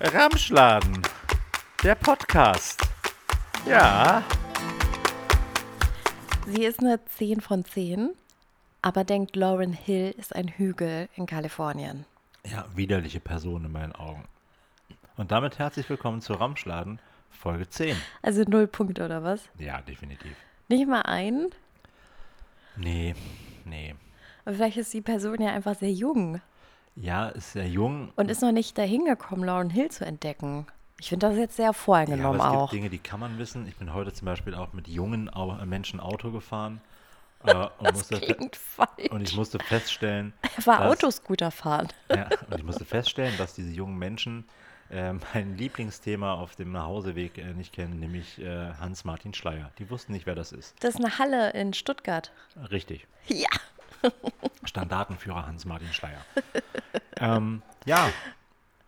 Ramschladen, der Podcast. Ja, Sie ist eine 10 von 10, aber denkt, Lauren Hill ist ein Hügel in Kalifornien. ja, widerliche Person in meinen Augen. Und damit herzlich willkommen zu Ramschladen, Folge 10. Also null Punkte oder was? Ja, definitiv. Nicht mal ein? Nee, nee. Aber vielleicht ist die Person ja einfach sehr jung Ja, ist sehr jung. und ist noch nicht dahin gekommen, Lauren Hill zu entdecken. Ich finde das jetzt sehr Ja, voreingenommen aber es auch. gibt Dinge, die kann man wissen. Ich bin heute zum Beispiel auch mit jungen Au Menschen Auto gefahren. Äh, und, Das musste und ich musste feststellen, Er war dass- Autoscooter fahren. Ja, und ich musste feststellen, dass diese jungen Menschen äh, mein Lieblingsthema auf dem Nachhauseweg äh, nicht kennen, nämlich äh, Hans-Martin Schleier. Die wussten nicht, wer das ist. Das ist eine Halle in Stuttgart. Richtig. Ja. Standartenführer Hans-Martin Schleier. ähm, ja,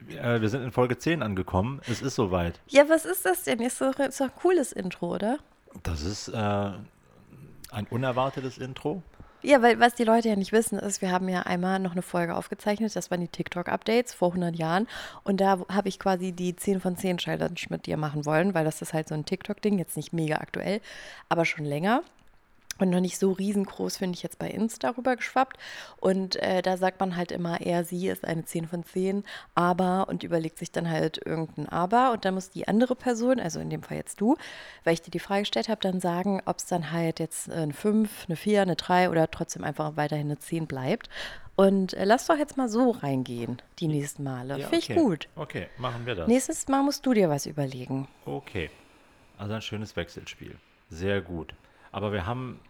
äh, wir sind in Folge 10 angekommen. Es ist soweit. Ja, was ist das denn? Ist doch, ist doch ein cooles Intro, oder? Das ist äh, ein unerwartetes Intro. Ja, weil was die Leute ja nicht wissen, ist, wir haben ja einmal noch eine Folge aufgezeichnet, das waren die TikTok-Updates vor 100 Jahren. Und da habe ich quasi die 10 von 10 Challenge mit dir machen wollen, weil das ist halt so ein TikTok-Ding, jetzt nicht mega aktuell, aber schon länger. Und noch nicht so riesengroß, finde ich jetzt bei Insta rüber geschwappt. Und äh, da sagt man halt immer, er, sie ist eine 10 von 10, aber und überlegt sich dann halt irgendein Aber. Und dann muss die andere Person, also in dem Fall jetzt du, weil ich dir die Frage gestellt habe, dann sagen, ob es dann halt jetzt eine 5, eine 4, eine 3 oder trotzdem einfach weiterhin eine 10 bleibt. Und äh, lass doch jetzt mal so reingehen, die nächsten Male. Ja, Finde ich okay. gut. Okay, machen wir das. Nächstes Mal musst du dir was überlegen. Okay. Also ein schönes Wechselspiel. Sehr gut. Aber wir haben.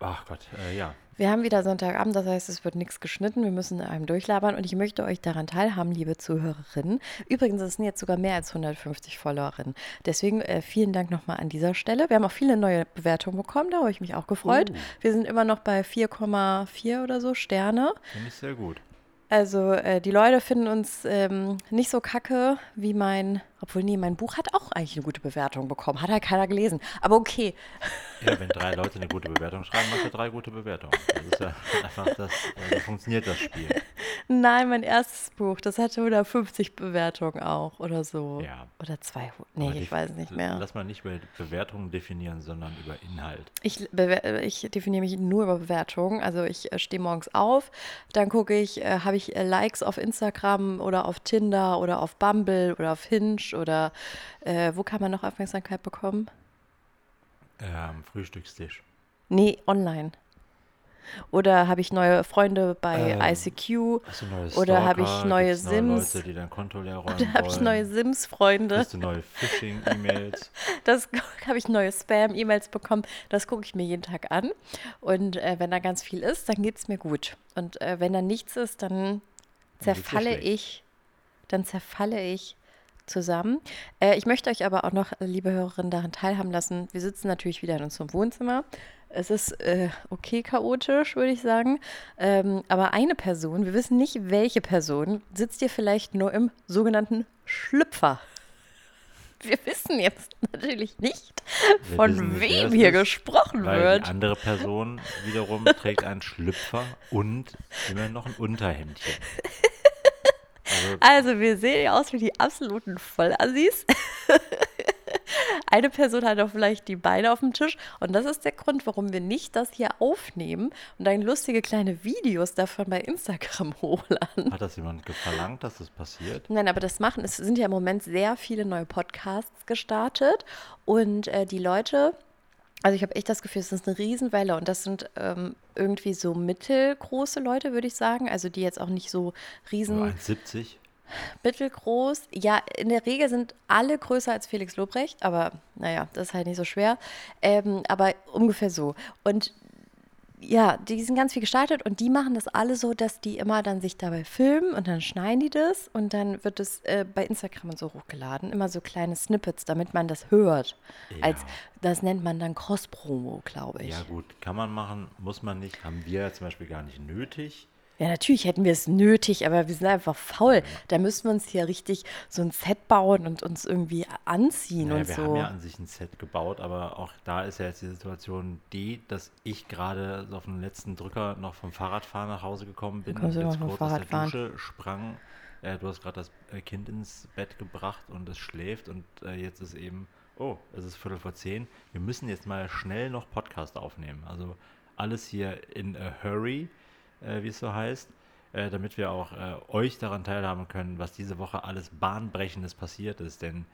Ach Gott, äh, ja. Wir haben wieder Sonntagabend, das heißt, es wird nichts geschnitten. Wir müssen in einem durchlabern und ich möchte euch daran teilhaben, liebe Zuhörerinnen. Übrigens, es sind jetzt sogar mehr als 150 Followerinnen. Deswegen äh, vielen Dank nochmal an dieser Stelle. Wir haben auch viele neue Bewertungen bekommen, da habe ich mich auch gefreut. Uh. Wir sind immer noch bei 4,4 oder so Sterne. Finde ich sehr gut. Also äh, die Leute finden uns ähm, nicht so kacke wie mein, obwohl nee, mein Buch hat auch eigentlich eine gute Bewertung bekommen. Hat halt keiner gelesen. Aber okay. Ja, wenn drei Leute eine gute Bewertung schreiben, macht er drei gute Bewertungen. Das ist ja einfach das, äh, so funktioniert das Spiel. Nein, mein erstes Buch, das hatte 150 Bewertungen auch oder so. Ja. Oder 200. Nee, ich weiß nicht mehr. Lass mal nicht über Bewertungen definieren, sondern über Inhalt. Ich, ich definiere mich nur über Bewertungen. Also ich äh, stehe morgens auf, dann gucke ich, äh, habe ich äh, Likes auf Instagram oder auf Tinder oder auf Bumble oder auf Hinge oder äh, wo kann man noch Aufmerksamkeit bekommen? Ähm, Frühstückstisch. Nee, online. Oder habe ich neue Freunde bei Ähm, ICQ? Hast du neue Oder habe ich Stalker? neue Sims? Leute, die dein Konto leer räumen Oder habe ich neue Sims-Freunde? Kriegst du neue Phishing-E-Mails? Das habe ich neue Spam-E-Mails bekommen. Das gucke ich mir jeden Tag an. Und äh, wenn da ganz viel ist, dann geht es mir gut. Und äh, wenn da nichts ist, dann zerfalle ich, dann zerfalle ich zusammen. Äh, ich möchte euch aber auch noch, liebe Hörerinnen, daran teilhaben lassen. Wir sitzen natürlich wieder in unserem Wohnzimmer. Es ist äh, okay chaotisch, würde ich sagen. Ähm, aber eine Person, wir wissen nicht, welche Person, sitzt hier vielleicht nur im sogenannten Schlüpfer. Wir wissen jetzt natürlich nicht, Wir von nicht, wem hier ist, gesprochen Weil wird. die andere Person wiederum trägt einen Schlüpfer und immer noch ein Unterhemdchen. Also, Also, wir sehen ja aus wie die absoluten Vollassis. Eine Person hat auch vielleicht die Beine auf dem Tisch. Und das ist der Grund, warum wir nicht das hier aufnehmen und dann lustige kleine Videos davon bei Instagram hochladen. hat das jemand verlangt, dass das passiert? Nein, aber das machen, es sind ja im Moment sehr viele neue Podcasts gestartet. Und äh, die Leute, also ich habe echt das Gefühl, es ist eine Riesenwelle und das sind ähm, irgendwie so mittelgroße Leute, würde ich sagen. Also die jetzt auch nicht so riesen Nur 1,70? mittelgroß. Ja, in der Regel sind alle größer als Felix Lobrecht, aber naja, das ist halt nicht so schwer. Ähm, aber ungefähr so. Und ja, die sind ganz viel gestaltet und die machen das alle so, dass die immer dann sich dabei filmen und dann schneiden die das und dann wird es äh, bei Instagram und so hochgeladen. Immer so kleine Snippets, damit man das hört. Ja. Als, das nennt man dann Cross-Promo, glaube ich. Ja gut, kann man machen, muss man nicht, haben wir zum Beispiel gar nicht nötig. Ja, natürlich hätten wir es nötig, aber wir sind einfach faul. Da müssten wir uns hier richtig so ein Set bauen und uns irgendwie anziehen Naja, und wir so. haben ja an sich ein Set gebaut, aber auch da ist ja jetzt die Situation die, dass ich gerade so auf den letzten Drücker noch vom Fahrradfahren nach Hause gekommen bin und jetzt kurz aus der? Dusche sprang äh, du hast gerade das äh, Kind ins Bett gebracht und es schläft und äh, jetzt ist eben, oh, es ist Viertel vor zehn. Wir müssen jetzt mal schnell noch Podcast aufnehmen. Also alles hier in a hurry, äh, wie es so heißt, äh, damit wir auch äh, euch daran teilhaben können, was diese Woche alles Bahnbrechendes passiert ist. Denn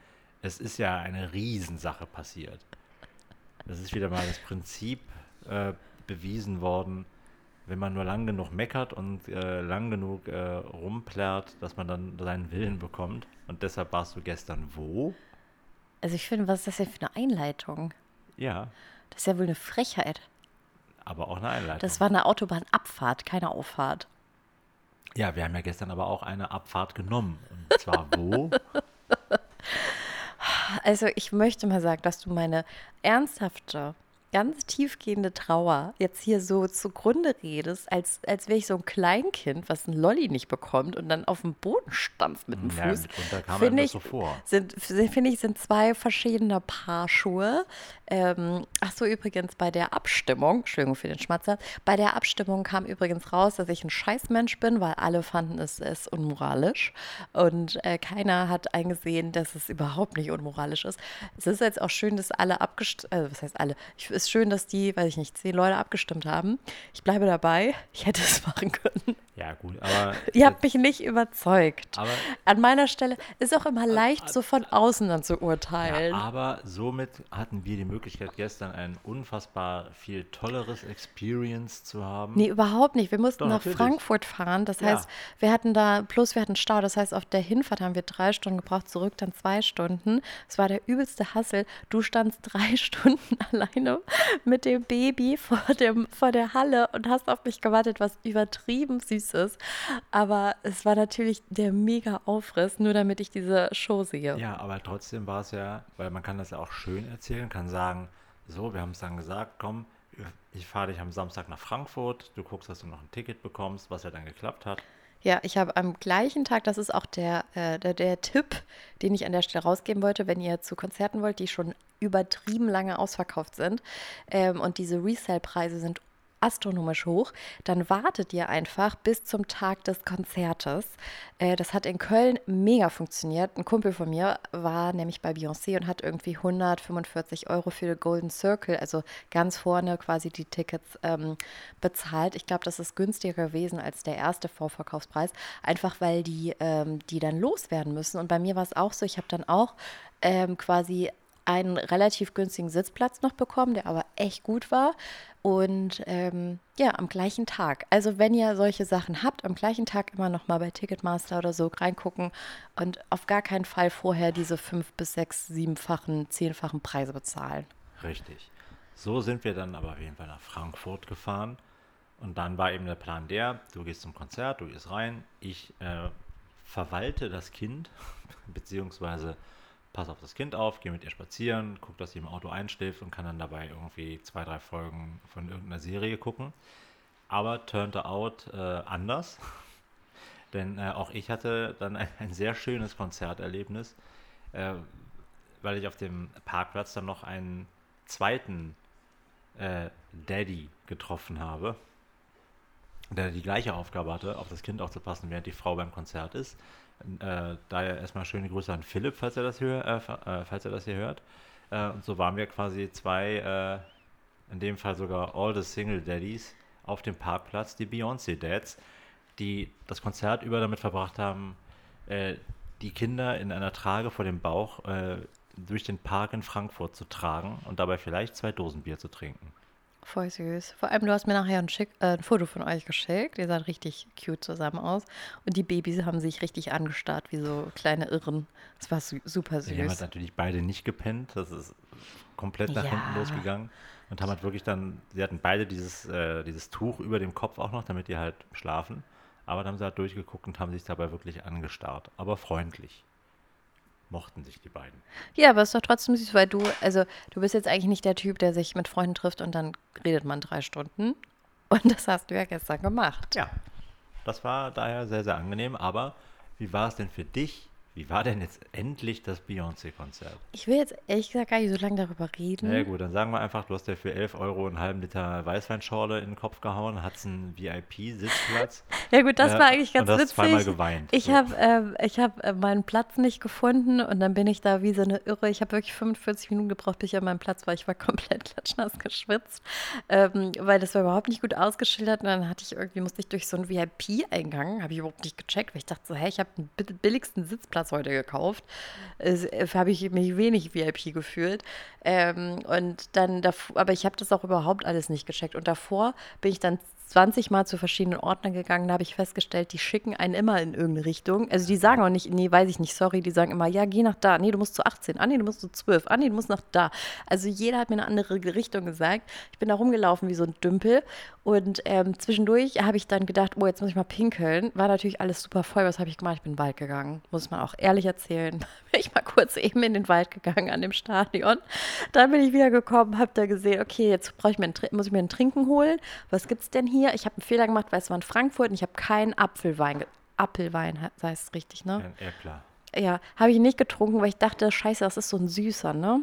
es ist ja eine Riesensache passiert. Das ist wieder mal das Prinzip äh, bewiesen worden, wenn man nur lang genug meckert und äh, lang genug rumplärt, dass man dann seinen Willen bekommt. Und deshalb warst du gestern wo? Also ich finde, was ist das denn für eine Einleitung? Ja, Das ist ja wohl eine Frechheit. Aber auch eine Einleitung. Das war eine Autobahnabfahrt, keine Auffahrt. ja, wir haben ja gestern aber auch eine Abfahrt genommen. Und zwar wo? Also ich möchte mal sagen, dass du meine ernsthafte, ganz tiefgehende Trauer jetzt hier so zugrunde redest, als, als wäre ich so ein Kleinkind, was ein Lolli nicht bekommt und dann auf dem Boden stampft mit dem Ja, Fuß. Finde ich, so sind, finde ich, sind zwei verschiedene Paar Schuhe. Ähm, ach so, übrigens bei der Abstimmung, Entschuldigung für den Schmatzer, bei der Abstimmung kam übrigens raus, dass ich ein Scheißmensch bin, weil alle fanden es, es unmoralisch und äh, keiner hat eingesehen, dass es überhaupt nicht unmoralisch ist. Es ist jetzt auch schön, dass alle abgestimmt, also was heißt alle? Ich, ist schön, dass die, weiß ich nicht, zehn Leute abgestimmt haben. Ich bleibe dabei. Ich hätte es machen können. Ja, gut, aber. Ihr habt mich nicht überzeugt. aber An meiner Stelle ist auch immer leicht, so von außen dann zu urteilen. Ja, aber somit hatten wir die Möglichkeit, gestern ein unfassbar viel tolleres Experience zu haben. Nee, überhaupt nicht. Wir mussten Doch, nach natürlich. Frankfurt fahren. Das Ja. heißt, wir hatten da, plus wir hatten Stau. Das heißt, auf der Hinfahrt haben wir drei Stunden gebraucht, zurück dann zwei Stunden. Es war der übelste Hassel. Du standst drei Stunden alleine mit dem Baby vor, dem, vor der Halle und hast auf mich gewartet, was übertrieben süß ist. Aber es war natürlich der mega Aufriss, nur damit ich diese Show sehe. Ja, aber trotzdem war es ja, weil man kann das ja auch schön erzählen, kann sagen, so, wir haben es dann gesagt, komm, ich fahre dich am Samstag nach Frankfurt, du guckst, dass du noch ein Ticket bekommst, was ja dann geklappt hat. Ja, ich habe am gleichen Tag, das ist auch der, äh, der, der Tipp, den ich an der Stelle rausgeben wollte, wenn ihr zu Konzerten wollt, die schon übertrieben lange ausverkauft sind ähm, und diese Resale-Preise sind astronomisch hoch, dann wartet ihr einfach bis zum Tag des Konzertes. Äh, das hat in Köln mega funktioniert. Ein Kumpel von mir war nämlich bei Beyoncé und hat irgendwie 145 Euro für den Golden Circle, also ganz vorne quasi die Tickets ähm, bezahlt. Ich glaube, das ist günstiger gewesen als der erste Vorverkaufspreis, einfach weil die, ähm, die dann loswerden müssen. Und bei mir war es auch so, ich habe dann auch ähm, quasi einen relativ günstigen Sitzplatz noch bekommen, der aber echt gut war. Und ähm, ja, am gleichen Tag. Also wenn ihr solche Sachen habt, am gleichen Tag immer noch mal bei Ticketmaster oder so reingucken und auf gar keinen Fall vorher diese fünf bis sechs, siebenfachen, zehnfachen Preise bezahlen. Richtig. So sind wir dann aber auf jeden Fall nach Frankfurt gefahren. Und dann war eben der Plan der, du gehst zum Konzert, du gehst rein, ich äh, verwalte das Kind, beziehungsweise pass auf das Kind auf, gehe mit ihr spazieren, guck, dass sie im Auto einschläft und kann dann dabei irgendwie zwei, drei Folgen von irgendeiner Serie gucken. Aber turned out äh, anders. Denn äh, auch ich hatte dann ein, ein sehr schönes Konzerterlebnis, äh, weil ich auf dem Parkplatz dann noch einen zweiten äh, Daddy getroffen habe, der die gleiche Aufgabe hatte, auf das Kind aufzupassen, während die Frau beim Konzert ist. Äh, daher erstmal schöne Grüße an Philipp, falls er das hier, äh, äh, falls er das hier hört. Äh, und so waren wir quasi zwei, äh, in dem Fall sogar all the Single Daddies auf dem Parkplatz, die Beyoncé Dads, die das Konzert über damit verbracht haben, äh, die Kinder in einer Trage vor dem Bauch durch den Park in Frankfurt zu tragen und dabei vielleicht zwei Dosen Bier zu trinken. Voll süß. Vor allem, du hast mir nachher ein, schick, äh, ein Foto von euch geschickt. Ihr saht richtig cute zusammen aus. Und die Babys haben sich richtig angestarrt, wie so kleine Irren. Es war su super Sie haben halt süß. natürlich beide nicht gepennt. Das ist komplett nach Ja. hinten losgegangen. Und haben halt wirklich dann, sie hatten beide dieses, äh, dieses Tuch über dem Kopf auch noch, damit die halt schlafen. Aber dann haben sie halt durchgeguckt und haben sich dabei wirklich angestarrt. Aber freundlich. Mochten sich die beiden. Ja, aber es ist doch trotzdem süß, weil du, also du bist jetzt eigentlich nicht der Typ, der sich mit Freunden trifft und dann redet man drei Stunden. Und das hast du ja gestern gemacht. Ja, das war daher sehr, sehr angenehm. Aber wie war es denn für dich, Wie war denn jetzt endlich das Beyoncé-Konzert? Ich will jetzt ehrlich gesagt gar nicht so lange darüber reden. Na ja, gut, dann sagen wir einfach, du hast dir für 11 Euro einen halben Liter Weißweinschorle in den Kopf gehauen, hattest einen VIP-Sitzplatz. Ja gut, das Ja, war eigentlich ganz und hast witzig. zweimal geweint, Ich so. habe ähm, ich hab, äh, meinen Platz nicht gefunden und dann bin ich da wie so eine Irre. Ich habe wirklich 45 Minuten gebraucht, bis ich an meinem Platz war. Ich war komplett klatschnass geschwitzt, ähm, weil das war überhaupt nicht gut ausgeschildert. Und dann hatte ich irgendwie, musste ich durch so einen VIP-Eingang, habe ich überhaupt nicht gecheckt, weil ich dachte so, hey, ich habe den bi- billigsten Sitzplatz heute gekauft. Äh, habe ich mich wenig VIP gefühlt. Ähm, und dann, davor, aber ich habe das auch überhaupt alles nicht gecheckt. Und davor bin ich dann 20 Mal zu verschiedenen Ordnern gegangen, da habe ich festgestellt, die schicken einen immer in irgendeine Richtung. Also die sagen auch nicht, nee, weiß ich nicht, sorry, die sagen immer, ja, geh nach da, nee, du musst zu 18, ah, nee, du musst zu 12, ah, nee, du musst nach da. Also jeder hat mir eine andere Richtung gesagt. Ich bin da rumgelaufen wie so ein Dümpel und ähm, zwischendurch habe ich dann gedacht, oh, jetzt muss ich mal pinkeln. War natürlich alles super voll, was habe ich gemacht? Ich bin in den Wald gegangen, muss man auch ehrlich erzählen. Bin ich mal kurz eben in den Wald gegangen an dem Stadion. Dann bin ich wieder gekommen, habe da gesehen, okay, jetzt ich mir muss ich mir ein Trinken holen. Was gibt's denn hier? Ich habe einen Fehler gemacht, weil es war in Frankfurt und ich habe keinen Apfelwein. Apfelwein he- heißt es richtig, ne? Ja klar. Ja, habe ich nicht getrunken, weil ich dachte, scheiße, das ist so ein süßer, ne?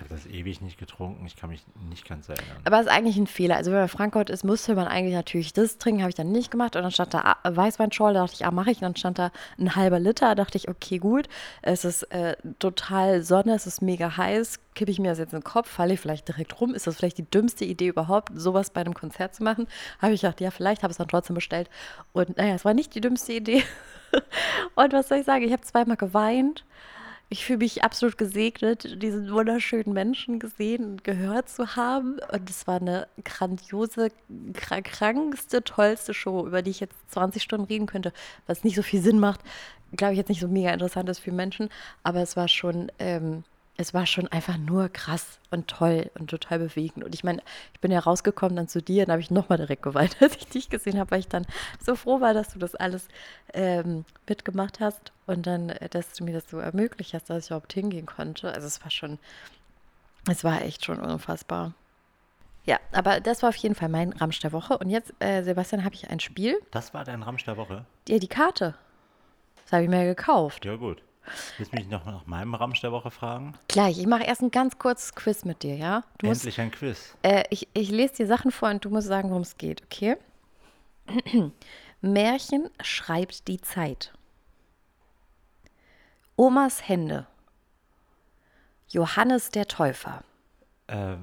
Ich habe ich hab das ewig nicht getrunken, ich kann mich nicht ganz erinnern. Aber es ist eigentlich ein Fehler. Also wenn man Frankfurt ist, müsste man eigentlich natürlich das trinken, habe ich dann nicht gemacht. Und dann stand da ah, Weißweinschorle, da dachte ich, ah, mache ich. Und dann stand da ein halber Liter, da dachte ich, okay, gut. Es ist äh, total Sonne, es ist mega heiß. Kippe ich mir das jetzt in den Kopf, falle ich vielleicht direkt rum? Ist das vielleicht die dümmste Idee überhaupt, sowas bei einem Konzert zu machen? Habe ich gedacht, ja, vielleicht, habe es dann trotzdem bestellt. Und naja, es war nicht die dümmste Idee. Und was soll ich sagen? Ich habe zweimal geweint. Ich fühle mich absolut gesegnet, diesen wunderschönen Menschen gesehen und gehört zu haben. Und es war eine grandiose, kra- krankste, tollste Show, über die ich jetzt 20 Stunden reden könnte, was nicht so viel Sinn macht. Glaube ich jetzt nicht so mega interessant ist für Menschen, aber es war schon, ähm, es war schon einfach nur krass und toll und total bewegend. Und ich meine, ich bin ja rausgekommen dann zu dir und habe ich nochmal direkt geweint, als ich dich gesehen habe, weil ich dann so froh war, dass du das alles ähm, mitgemacht hast und dann, äh, dass du mir das so ermöglicht hast, dass ich überhaupt hingehen konnte. Also es war schon, es war echt schon unfassbar. Ja, aber das war auf jeden Fall mein Ramsch der Woche. Und jetzt, äh, Sebastian, habe ich ein Spiel. Das war dein Ramsch der Woche? Ja, die Karte. Das habe ich mir gekauft. Ja, gut. Willst du mich noch nach meinem Ramsch der Woche fragen? Gleich, ich mache erst ein ganz kurzes Quiz mit dir, ja? Du musst, Endlich ein Quiz. äh, ich, ich lese dir Sachen vor und du musst sagen, worum es geht, okay? Märchen schreibt die Zeit. Omas Hände. Johannes der Täufer. Äh,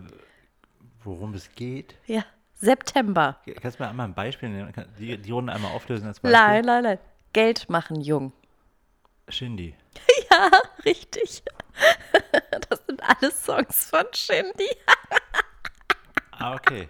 worum es geht? Ja, September. Kannst du mir einmal ein Beispiel nehmen? Die, die Runde einmal auflösen als Beispiel? Nein, nein, nein. Geld machen jung. Shindy. Ja, richtig. Das sind alles Songs von Shindy. Ah, okay.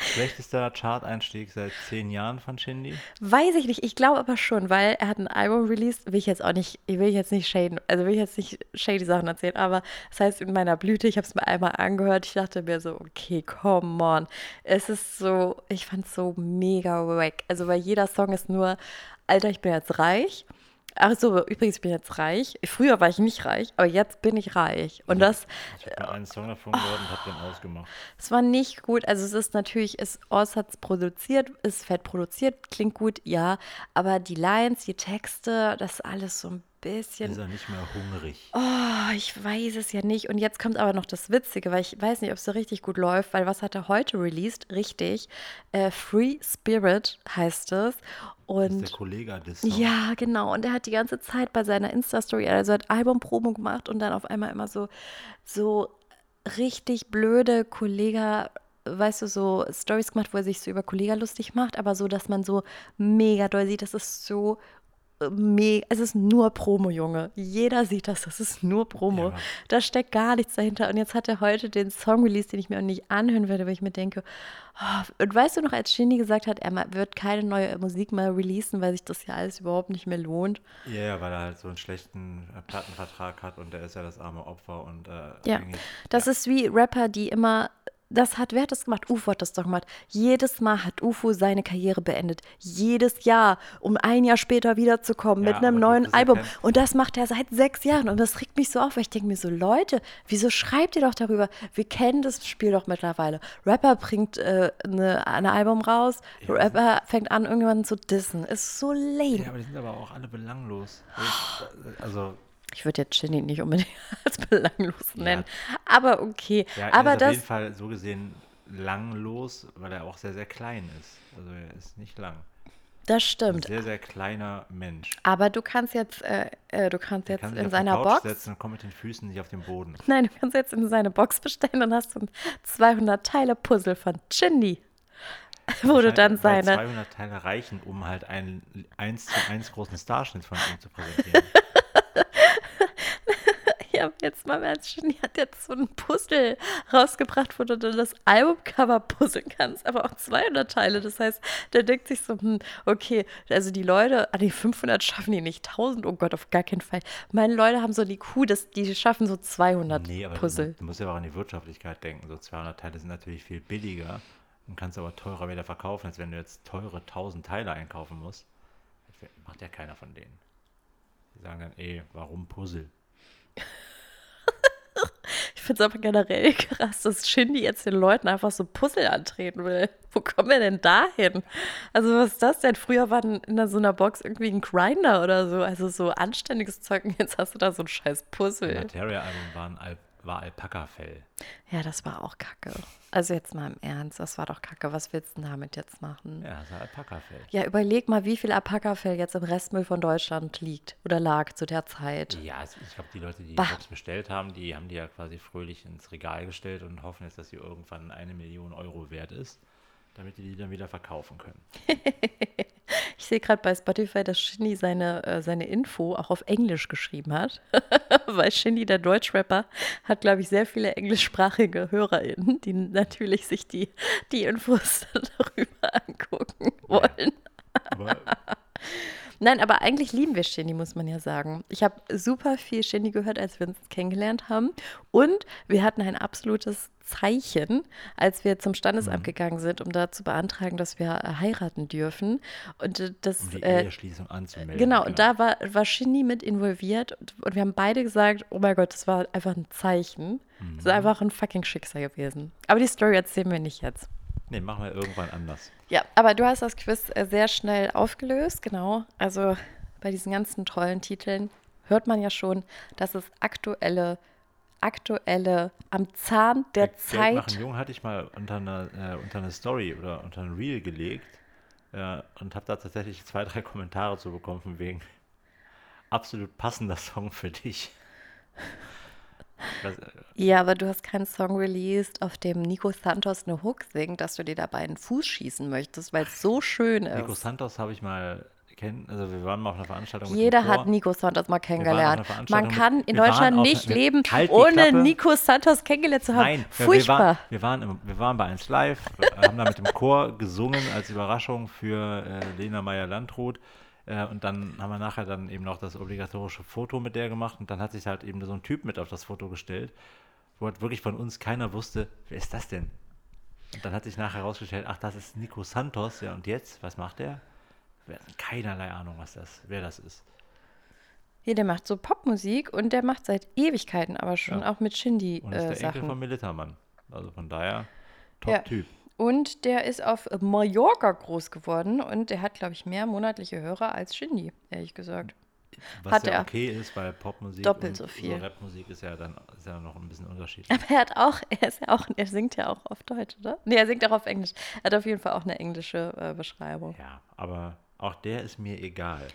Schlechtester Chart-Einstieg seit zehn Jahren von Shindy? Weiß ich nicht. Ich glaube aber schon, weil er hat ein Album released. Will ich jetzt auch nicht, ich will jetzt nicht shaden, also will ich jetzt nicht shady Sachen erzählen, aber das heißt in meiner Blüte, ich habe es mir einmal angehört. Ich dachte mir so, okay, come on. Es ist so, ich fand es so mega wack. Also weil jeder Song ist nur, Alter, ich bin jetzt reich. Ach so, übrigens, ich bin jetzt reich. Früher war ich nicht reich, aber jetzt bin ich reich. Und das, Ich habe einen Song davon gehört und habe den ausgemacht. es war nicht gut. Also es ist natürlich, ist Ors hat es produziert, ist fett produziert, klingt gut, ja. Aber die Lines, die Texte, das ist alles so ein bisschen. Ist er nicht mehr hungrig? Oh, ich weiß es ja nicht. Und jetzt kommt aber noch das Witzige, weil ich weiß nicht, ob es so richtig gut läuft, weil was hat er heute released? Richtig. Äh, Free Spirit heißt es. Das ist Und der Kollege des ja, genau. Und er hat die ganze Zeit bei seiner Insta-Story, also hat Albumpromo gemacht und dann auf einmal immer so, so richtig blöde Kollega, weißt du, so Stories gemacht, wo er sich so über Kollega lustig macht, aber so, dass man so mega doll sieht, das ist so mega, es ist nur Promo, Junge. Jeder sieht das, das ist nur Promo. Ja. Da steckt gar nichts dahinter. Und jetzt hat er heute den Song released, den ich mir auch nicht anhören werde, weil ich mir denke, oh, und weißt du noch, als Shindy gesagt hat, er wird keine neue Musik mehr releasen, weil sich das ja alles überhaupt nicht mehr lohnt. Ja, ja, weil er halt so einen schlechten äh, Plattenvertrag hat und der ist ja das arme Opfer und äh, Ja, das ist wie Rapper, die immer das hat, wer hat das gemacht? UFO hat das doch gemacht. Jedes Mal hat UFO seine Karriere beendet. Jedes Jahr, um ein Jahr später wiederzukommen Ja, mit einem neuen ja Album. kein- Und das macht er seit sechs Jahren. Und das regt mich so auf, weil ich denke mir so, Leute, wieso schreibt ihr doch darüber? Wir kennen das Spiel doch mittlerweile. Rapper bringt äh, eine, ein Album raus, Rapper fängt an, irgendwann zu dissen. Ist so lame. Ja, aber die sind aber auch alle belanglos. Ich- Also, Ich würde jetzt Ginny nicht unbedingt als belanglos nennen. Aber okay. ja, er aber ist auf jeden das, Fall so gesehen langlos, weil er auch sehr, sehr klein ist. Also, er ist nicht lang. das Ein stimmt. sehr, sehr kleiner Mensch. Aber du kannst jetzt, äh, äh, du kannst jetzt kann in seiner Box. setzen und kommt mit den Füßen nicht auf den Boden. Nein, du kannst jetzt in seine Box bestellen, dann hast du ein 200 Teile Puzzle von Ginny. Wo du dann seine 200 Teile reichen, um halt einen 1 zu 1 großen Starschnitt von ihm zu präsentieren. Ja, jetzt mal Ernst, Ginny hat jetzt so ein Puzzle rausgebracht, wo du dann das Albumcover puzzeln kannst, aber auch 200 Teile. Das heißt, der denkt sich so, hm, okay, also die Leute, ah, die 500 schaffen die nicht, 1000, oh Gott, auf gar keinen Fall. Meine Leute haben so die Kuh, das, die schaffen so 200 Nee, aber du, Puzzle. du musst ja auch an die Wirtschaftlichkeit denken. So 200 Teile sind natürlich viel billiger und kannst aber teurer wieder verkaufen, als wenn du jetzt teure 1000 Teile einkaufen musst. Das macht ja keiner von denen. Die sagen dann, ey, warum Puzzle? Ich finde es aber generell krass, dass Shindy jetzt den Leuten einfach so Puzzle antreten will. Wo kommen wir denn da hin? Also, was ist das denn? Früher war in so einer Box irgendwie ein Grinder oder so. Also, so anständiges Zeug. Und jetzt hast du da so ein scheiß Puzzle. Materia-Album war, war Alpaka-Fell. Ja, das war auch kacke. Also, jetzt mal im Ernst, das war doch kacke. Was willst du denn damit jetzt machen? Ja, das war Alpaka-Fell. Ja, überleg mal, wie viel Alpaka-Fell jetzt im Restmüll von Deutschland liegt oder lag zu der Zeit. Ja, also ich glaube, die Leute, die die Bah. Box bestellt haben, die haben die ja quasi fröhlich ins Regal gestellt und hoffen jetzt, dass sie irgendwann eine Million Euro wert ist, damit die die dann wieder verkaufen können. Sehe gerade bei Spotify, dass Shindy seine, äh, seine Info auch auf Englisch geschrieben hat. Weil Shindy, der Deutschrapper, hat, glaube ich, sehr viele englischsprachige HörerInnen, die natürlich sich die, die Infos darüber angucken wollen. Aber Nein, aber eigentlich lieben wir Shindy, muss man ja sagen. Ich habe super viel Shindy gehört, als wir uns kennengelernt haben. Und wir hatten ein absolutes Zeichen, als wir zum Standesamt gegangen sind, um da zu beantragen, dass wir äh, heiraten dürfen. Und äh, das, um die äh, Eheschließung anzumelden. Genau, und da war, war Shindy mit involviert und, und wir haben beide gesagt, oh mein Gott, das war einfach ein Zeichen. Das ist einfach ein fucking Schicksal gewesen. Aber die Story erzählen wir nicht jetzt. Nee, machen wir irgendwann anders. Ja, aber du hast das Quiz äh, sehr schnell aufgelöst, genau. Also bei diesen ganzen tollen Titeln hört man ja schon, dass es aktuelle, aktuelle, am Zahn der Geld Zeit. machen jung hatte ich mal unter eine, äh, unter eine Story oder unter ein Reel gelegt äh, und habe da tatsächlich zwei, drei Kommentare zu bekommen von wegen absolut passender Song für dich. Äh, Ja, aber du hast keinen Song released, auf dem Nico Santos eine Hook singt, dass du dir dabei einen Fuß schießen möchtest, weil es so schön ist. Nico Santos habe ich mal kennen, also wir waren mal auf einer Veranstaltung Jeder hat Nico Santos mal kennengelernt. Man kann in Deutschland nicht mit- leben, Halt ohne Klappe. Nico Santos kennengelernt zu haben. Nein, wir- Furchtbar. Wir waren, wir, waren im, wir waren bei 1 Live, haben da mit dem Chor gesungen als Überraschung für äh, Lena Meyer-Landrut. Äh, und dann haben wir nachher dann eben noch das obligatorische Foto mit der gemacht. Und dann hat sich halt eben so ein Typ mit auf das Foto gestellt, wo halt wirklich von uns keiner wusste, wer ist das denn? Und dann hat sich nachher herausgestellt, ach, das ist Nico Santos. Ja, und jetzt, was macht der? Wir hatten keinerlei Ahnung, was das, wer das ist. Hier, der macht so Popmusik und der macht seit Ewigkeiten aber schon Ja. auch mit Shindy Und ist äh, der Enkel von Sachen. Militermann. Also von daher, Ja. Top-Typ. Und der ist auf Mallorca groß geworden und der hat, glaube ich, mehr monatliche Hörer als Shindy, ehrlich gesagt. Was Hat ja er. okay ist, weil Popmusik Doppelt und so viel. Rapmusik ist ja dann ist ja noch ein bisschen unterschiedlich. Aber er hat auch, er ist ja auch, er singt ja auch auf Deutsch, oder? Nee, er singt auch auf Englisch. Er hat auf jeden Fall auch eine englische äh, Beschreibung. Ja, aber auch der ist mir egal.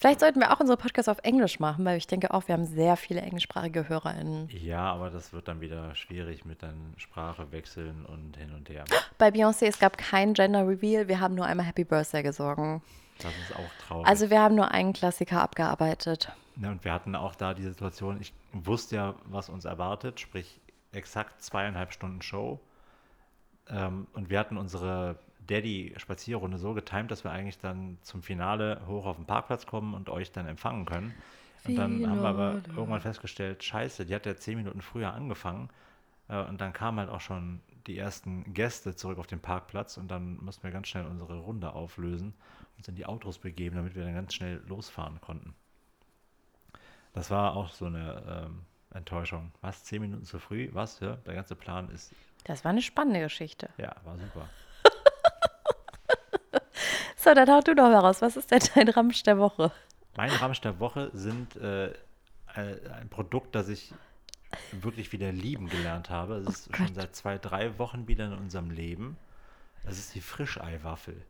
Vielleicht sollten wir auch unsere Podcasts auf Englisch machen, weil ich denke auch, wir haben sehr viele englischsprachige HörerInnen. Ja, aber das wird dann wieder schwierig mit dann Sprache wechseln und hin und her. Bei Beyoncé, es gab kein Gender Reveal, wir haben nur einmal Happy Birthday gesungen. Das ist auch traurig. Also wir haben nur einen Klassiker abgearbeitet. Ja, und wir hatten auch da die Situation, ich wusste ja, was uns erwartet, sprich exakt zweieinhalb Stunden Show. Ähm, und wir hatten unsere Daddy-Spazierrunde so getimt, dass wir eigentlich dann zum Finale hoch auf den Parkplatz kommen und euch dann empfangen können. Und dann haben wir aber irgendwann festgestellt, scheiße, die hat ja zehn Minuten früher angefangen. Äh, und dann kam halt auch schon die ersten Gäste zurück auf den Parkplatz und dann mussten wir ganz schnell unsere Runde auflösen und in die Autos begeben, damit wir dann ganz schnell losfahren konnten. Das war auch so eine ähm, Enttäuschung. Was? Zehn Minuten zu früh? Was? Ja, der ganze Plan ist. Das war eine spannende Geschichte. Ja, war super. So, dann hau du noch mal raus. Was ist denn dein Ramsch der Woche? Mein Ramsch der Woche sind äh, ein Produkt, das ich wirklich wieder lieben gelernt habe. Es ist schon seit zwei, drei Wochen wieder in unserem Leben. Das ist die Frischeiwaffel.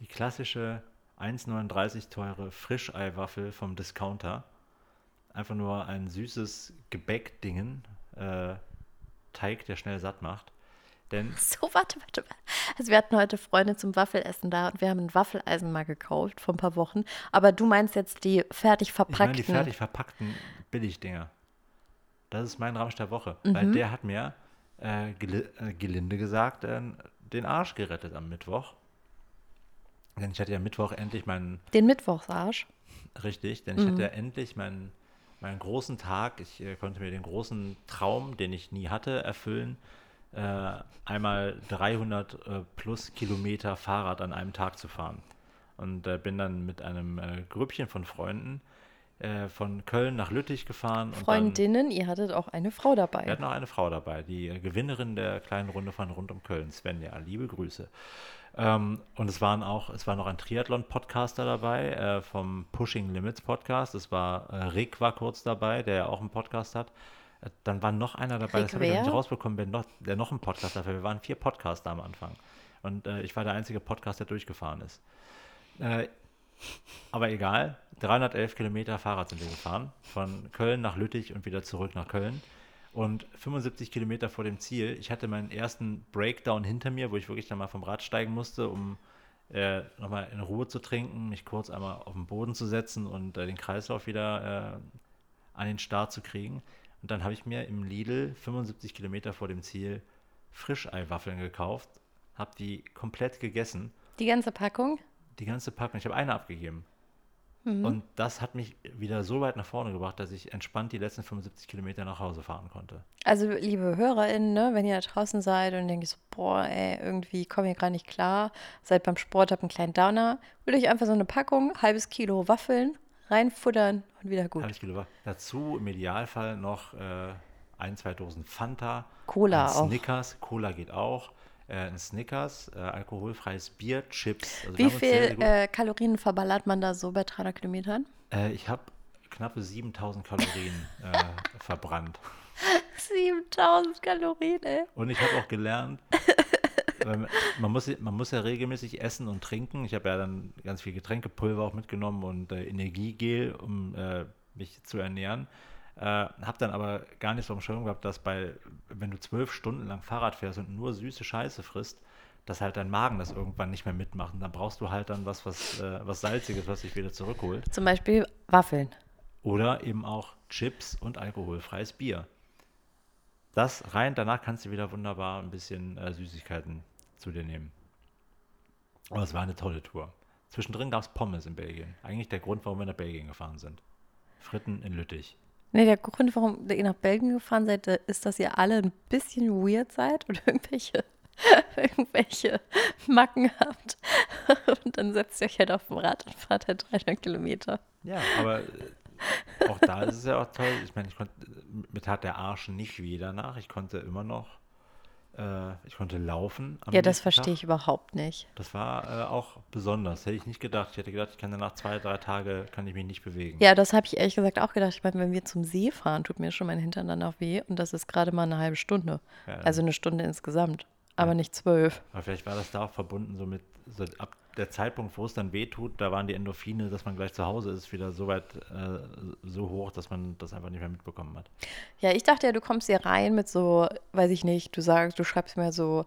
Die klassische 1,39 teure Frischeiwaffel vom Discounter. Einfach nur ein süßes Gebäckdingen. Äh, Teig, der schnell satt macht. Denn So, warte, warte, warte. Also wir hatten heute Freunde zum Waffelessen da und wir haben ein Waffeleisen mal gekauft vor ein paar Wochen. Aber du meinst jetzt die fertig ich meine verpackten. die fertig verpackten Billigdinger. Das ist mein Ramsch der Woche. Mhm. Weil der hat mir, äh, geli äh, gelinde gesagt, äh, den Arsch gerettet am Mittwoch. Denn ich hatte ja Mittwoch endlich meinen Den Mittwochsarsch. Richtig, Mhm. denn ich hatte ja endlich meinen, meinen großen Tag. Ich äh, konnte mir den großen Traum, den ich nie hatte, erfüllen. Äh, einmal 300 äh, plus Kilometer Fahrrad an einem Tag zu fahren. Und äh, bin dann mit einem äh, Grüppchen von Freunden äh, von Köln nach Lüttich gefahren. Und dann, Freundinnen, ihr hattet auch eine Frau dabei. wir hatten auch eine Frau dabei, die äh, Gewinnerin der kleinen Runde von Rund um Köln, Svenja. Liebe Grüße. Ähm, und es waren auch, es war noch ein Triathlon-Podcaster dabei äh, vom Pushing Limits Podcast. Es war äh, Rick war kurz dabei, der ja auch einen Podcast hat. Dann war noch einer dabei, Rick das habe ich noch nicht rausbekommen, wer noch, der noch einen Podcast hat. Wir waren vier Podcaster am Anfang. Und äh, ich war der einzige Podcast, der durchgefahren ist. Äh, aber egal, 311 Kilometer Fahrrad sind wir gefahren. Von Köln nach Lüttich und wieder zurück nach Köln. Und 75 Kilometer vor dem Ziel, ich hatte meinen ersten Breakdown hinter mir, wo ich wirklich dann mal vom Rad steigen musste, um äh, nochmal in Ruhe zu trinken, mich kurz einmal auf den Boden zu setzen und äh, den Kreislauf wieder äh, an den Start zu kriegen. Und dann habe ich mir im Lidl 75 Kilometer vor dem Ziel Frischeiwaffeln gekauft, habe die komplett gegessen Die ganze Packung? die ganze Packung. Ich habe eine abgegeben. Mhm. Und das hat mich wieder so weit nach vorne gebracht, dass ich entspannt die letzten 75 Kilometer nach Hause fahren konnte. Also, liebe HörerInnen, ne, wenn ihr da draußen seid und denkt so, boah, ey, irgendwie komme ich gar nicht klar, seid beim Sport, habt einen kleinen Downer, holt euch einfach so eine Packung, halbes Kilo Waffeln, reinfuttern und wieder gut. Habe ich gedacht. Dazu im Idealfall noch äh, ein, zwei Dosen Fanta, Cola auch. Snickers, Cola geht auch, äh, ein Snickers, äh, alkoholfreies Bier, Chips. Also Wie viel äh, Kalorien verballert man da so bei 300 Kilometern? Äh, ich habe knappe 7000 Kalorien verbrannt. 7000 Kalorien, ey. Und ich habe auch gelernt, man, muss, man muss ja regelmäßig essen und trinken. Ich habe ja dann ganz viel Getränkepulver auch mitgenommen und äh, Energiegel, um äh, mich zu ernähren. Äh, habe dann aber gar nicht so am Schirm gehabt, dass bei, wenn du zwölf Stunden lang Fahrrad fährst und nur süße Scheiße frisst, dass halt dein Magen das irgendwann nicht mehr mitmacht. Und dann brauchst du halt dann was, was, äh, was Salziges, was dich wieder zurückholt. Zum Beispiel Waffeln. Oder eben auch Chips und alkoholfreies Bier. Das rein, danach kannst du wieder wunderbar ein bisschen äh, Süßigkeiten zu dir nehmen. Aber es war eine tolle Tour. Zwischendrin gab es Pommes in Belgien. Eigentlich der Grund, warum wir nach Belgien gefahren sind. Fritten in Lüttich. Nee, der Grund, warum ihr nach Belgien gefahren seid, äh, ist, dass ihr alle ein bisschen weird seid und irgendwelche, irgendwelche Macken habt. Und dann setzt ihr euch halt auf dem Rad und fahrt halt 300 Kilometer. Ja, aber äh, auch da ist es ja auch toll. Ich meine, ich konnte, mit hat der Arsch nicht wieder nach. Ich konnte immer noch, äh, ich konnte laufen. Ja, das verstehe ich überhaupt nicht. Das war äh, auch besonders. Hätte ich nicht gedacht. Ich hätte gedacht, ich kann danach zwei, drei Tage kann ich mich nicht bewegen. Ja, das habe ich ehrlich gesagt auch gedacht. Ich meine, wenn wir zum See fahren, tut mir schon mein Hintern danach weh. Und das ist gerade mal eine halbe Stunde. Ja, Also eine Stunde insgesamt. Aber nicht zwölf. Aber vielleicht war das da auch verbunden, so mit so ab der Zeitpunkt, wo es dann weh tut, da waren die Endorphine, dass man gleich zu Hause ist, wieder so weit äh, so hoch, dass man das einfach nicht mehr mitbekommen hat. Ja, ich dachte ja, du kommst hier rein mit so, weiß ich nicht, du sagst, du schreibst mir so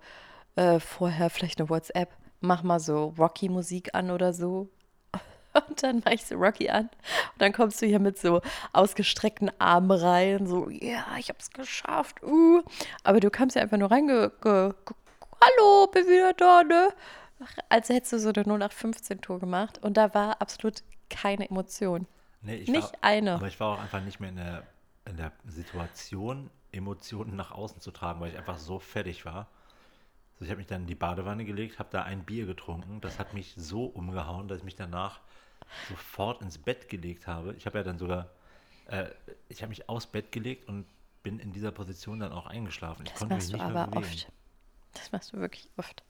äh, vorher vielleicht eine WhatsApp, mach mal so Rocky-Musik an oder so. Und dann mache ich so Rocky an. Und dann kommst du hier mit so ausgestreckten Armen rein, so, ja, ich hab's geschafft, uh. Aber du kamst ja einfach nur rein, ge, ge, ge, hallo, bin wieder da, ne? Als hättest du so eine 0815-Tour gemacht. Und da war absolut keine Emotion. Nee, ich Nicht war, eine. Aber ich war auch einfach nicht mehr in der, in der Situation, Emotionen nach außen zu tragen, weil ich einfach so fertig war. Also ich habe mich dann in die Badewanne gelegt, habe da ein Bier getrunken. Das hat mich so umgehauen, dass ich mich danach sofort ins Bett gelegt habe. Ich habe ja dann sogar, äh, ich habe mich aus Bett gelegt und bin in dieser Position dann auch eingeschlafen. Ich Das machst du nicht mehr aber bewegen. oft. Das machst du wirklich oft.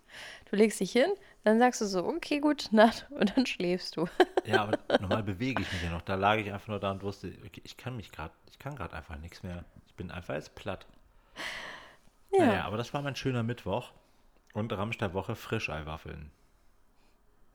Du legst dich hin, dann sagst du so, okay, gute Nacht und dann schläfst du. Ja, aber normal bewege ich mich ja noch. Da lag ich einfach nur da und wusste, okay, ich kann mich gerade, ich kann gerade einfach nichts mehr. Ich bin einfach jetzt platt. Ja. Naja, aber das war mein schöner Mittwoch. Und Rammstein-Woche Frischeiwaffeln.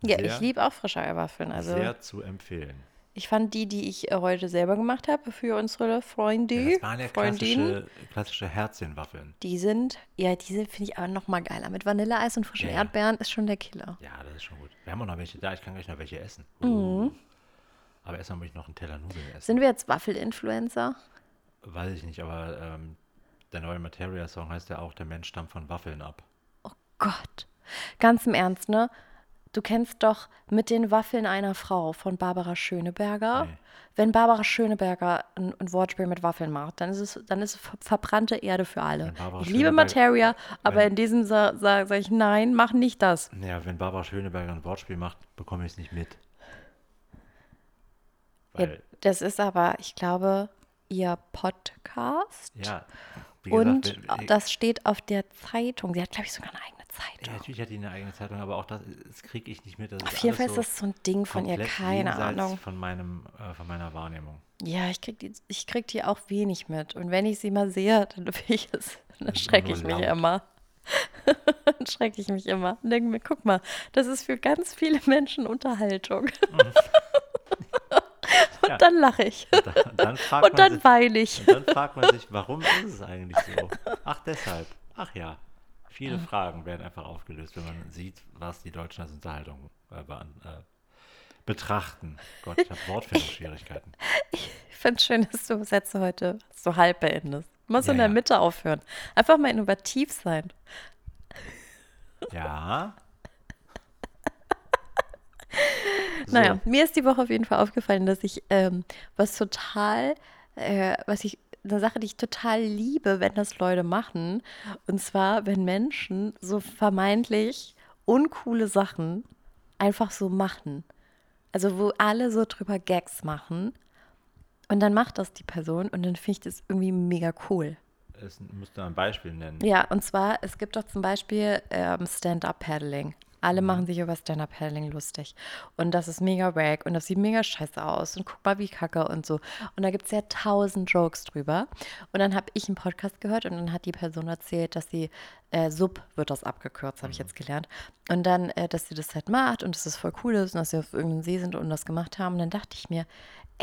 Ja, ich liebe auch frische Eiwaffeln. Also Sehr zu empfehlen. Ich fand die, die ich äh, heute selber gemacht habe für unsere Freunde, Ja, das waren ja klassische, klassische Herzchenwaffeln. die sind, ja, diese finde ich aber noch mal geiler. Mit Vanilleeis und frischen Ja. Erdbeeren ist schon der Killer. Ja, das ist schon gut. Wir haben auch noch welche da. Ich kann gleich noch welche essen. Mhm. Uh. Aber erstmal möchte ich noch einen Teller Nudeln essen. Sind wir jetzt Waffel-Influencer? Weiß ich nicht, aber ähm, der neue Materia-Song heißt ja auch, der Mensch stammt von Waffeln ab. Oh Gott. Ganz im Ernst, ne? Du kennst doch mit den Waffeln einer Frau von Barbara Schöneberger. Nee. Wenn Barbara Schöneberger ein, ein Wortspiel mit Waffeln macht, dann ist es, dann ist es ver- verbrannte Erde für alle. Ich liebe Materia, aber wenn- in diesem sage sa sag ich, nein, mach nicht das. Ja, wenn Barbara Schöneberger ein Wortspiel macht, bekomme ich es nicht mit. Ja, das ist aber, ich glaube, ihr Podcast. ja, wie Und gesagt, wenn- das steht auf der Zeitung. Sie hat, glaube ich, sogar eine eigene ja, Zeitung. natürlich hat die eine eigene Zeitung, aber auch das, das kriege ich nicht mit. Das Auf jeden Fall ist das so ein Ding von ihr, keine Ahnung. Von, meinem, äh, von meiner Wahrnehmung. Ja, ich krieg, die, ich krieg die auch wenig mit. Und wenn ich sie mal sehe, dann, dann erschrecke nur ich mich laut. immer. dann schrecke ich mich immer und denke mir, guck mal, das ist für ganz viele Menschen Unterhaltung. und Ja. dann lache ich. Und dann, dann fragt Und dann sich, weine ich. Und dann fragt man sich, warum ist es eigentlich so? Ach, deshalb. Ach ja. Viele Fragen werden einfach aufgelöst, wenn man sieht, was die Deutschen als Unterhaltung äh, äh, betrachten. Gott, ich habe Wortfindungsschwierigkeiten. Ich finde es schön, dass du Sätze heute so halb beendest. Du musst Ja, in der ja. Mitte aufhören. Einfach mal innovativ sein. Ja. So, Naja, mir ist die Woche auf jeden Fall aufgefallen, dass ich ähm, was total, äh, was ich, eine Sache, die ich total liebe, wenn das Leute machen. Und zwar, wenn Menschen so vermeintlich uncoole Sachen einfach so machen. Also, wo alle so drüber Gags machen. Und dann macht das die Person und dann finde ich das irgendwie mega cool. Es müsste ein Beispiel nennen. Ja, und zwar, es gibt doch zum Beispiel ähm, Stand-Up-Paddling. Alle machen sich über Stand-Up-Paddling lustig. Und das ist mega wack und das sieht mega scheiße aus. Und guck mal, wie kacke und so. Und da gibt es ja tausend Jokes drüber. Und dann habe ich einen Podcast gehört und dann hat die Person erzählt, dass sie, äh, Sub wird das abgekürzt, habe ich jetzt gelernt. Und dann, äh, dass sie das halt macht und dass es voll cool ist und dass sie auf irgendeinem See sind und das gemacht haben. Und dann dachte ich mir,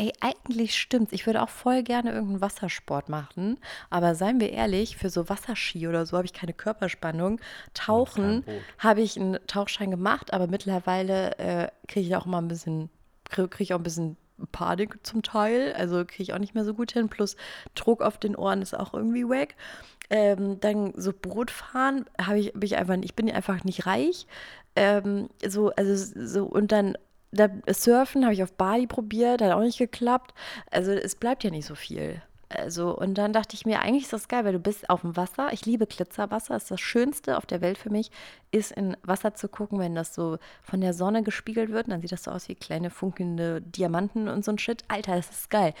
Ey, eigentlich stimmt's. Ich würde auch voll gerne irgendeinen Wassersport machen. Aber seien wir ehrlich, für so Wasserski oder so habe ich keine Körperspannung. Tauchen Boot. habe ich einen Tauchschein gemacht, aber mittlerweile äh, kriege ich auch mal ein bisschen, kriege krieg ich auch ein bisschen Panik zum Teil. Also kriege ich auch nicht mehr so gut hin. Plus Druck auf den Ohren ist auch irgendwie wack. Ähm, dann so Bootfahren habe ich, bin ich einfach, ich bin einfach nicht reich. Ähm, so, also so, und dann da, Surfen habe ich auf Bali probiert, hat auch nicht geklappt. Also es bleibt ja nicht so viel. Also, und dann dachte ich mir, eigentlich ist das geil, weil du bist auf dem Wasser. Ich liebe Glitzerwasser. Das ist das Schönste auf der Welt für mich, ist in Wasser zu gucken, wenn das so von der Sonne gespiegelt wird. Dann sieht das so aus wie kleine funkelnde Diamanten und so ein Shit. Alter, das ist geil.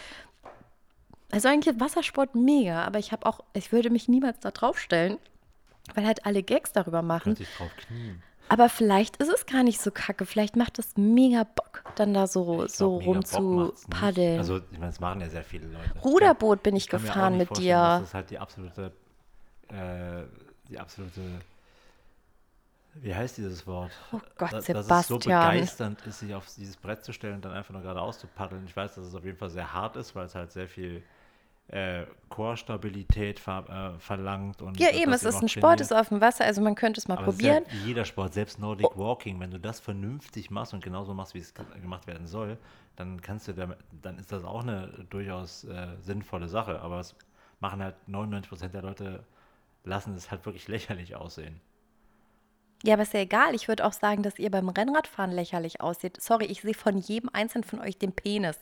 Also eigentlich Wassersport mega, aber ich habe auch, ich würde mich niemals da draufstellen, weil halt alle Gags darüber machen. Könnte ich drauf knien. Aber vielleicht ist es gar nicht so kacke. Vielleicht macht es mega Bock, dann da so, Ich so glaub, rum zu paddeln. Also, ich meine, das machen ja sehr viele Leute. Ruderboot bin ich auch gefahren mit dir. Das ist halt die absolute, äh, die absolute, wie heißt dieses Wort? Oh Gott, Da- Dass es so Sebastian. begeisternd ist, sich auf dieses Brett zu stellen und dann einfach nur geradeaus zu paddeln. Ich weiß, dass es auf jeden Fall sehr hart ist, weil es halt sehr viel äh, Chorstabilität ver äh, verlangt. Und Ja, eben, es ist ein Sport, trainiert. ist auf dem Wasser, also man könnte es mal Aber ja probieren. Oh. wie jeder Sport, selbst Nordic Walking, wenn du das vernünftig machst und genauso machst, wie es ge- gemacht werden soll, dann kannst du damit, dann ist das auch eine durchaus äh, sinnvolle Sache. Aber es machen halt 99% der Leute, lassen es halt wirklich lächerlich aussehen. Ja, aber ist ja egal. Ich würde auch sagen, dass ihr beim Rennradfahren lächerlich aussieht. Sorry, ich sehe von jedem einzelnen von euch den Penis.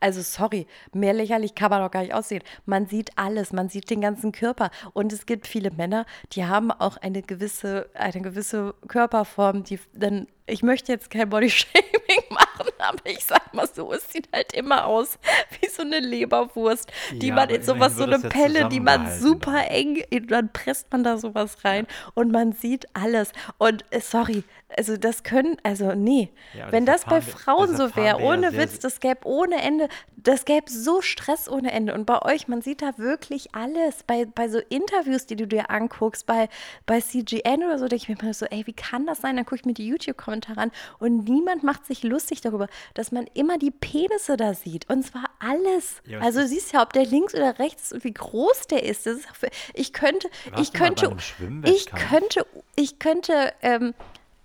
Also sorry, mehr lächerlich kann man doch gar nicht aussehen. Man sieht alles, man sieht den ganzen Körper. Und es gibt viele Männer, die haben auch eine gewisse, eine gewisse Körperform, die dann ich möchte jetzt kein Bodyshaming machen, aber ich sag mal so, es sieht halt immer aus wie so eine Leberwurst, die Ja, man in sowas, so eine das ja Pelle, die man super eng, dann presst man da sowas rein und man sieht alles. Und äh, sorry, also das können, also nee, Ja, wenn das deshalb bei Frauen deshalb so wäre, ja ohne sehr, Witz, sehr- das gäbe ohne Ende, das gäbe so Stress ohne Ende. Und bei euch, man sieht da wirklich alles. Bei, bei so Interviews, die du dir anguckst, bei, bei CGN oder so, denke ich mir immer so, ey, wie kann das sein? Dann gucke ich mir die YouTube-Kommentare an und niemand macht sich lustig darüber, dass man immer die Penisse da sieht. Und zwar alles. Ja, also es du siehst ja, ob der links oder rechts ist und wie groß der ist. Ist für, ich könnte, Warst ich könnte, ich könnte, ich könnte, ähm,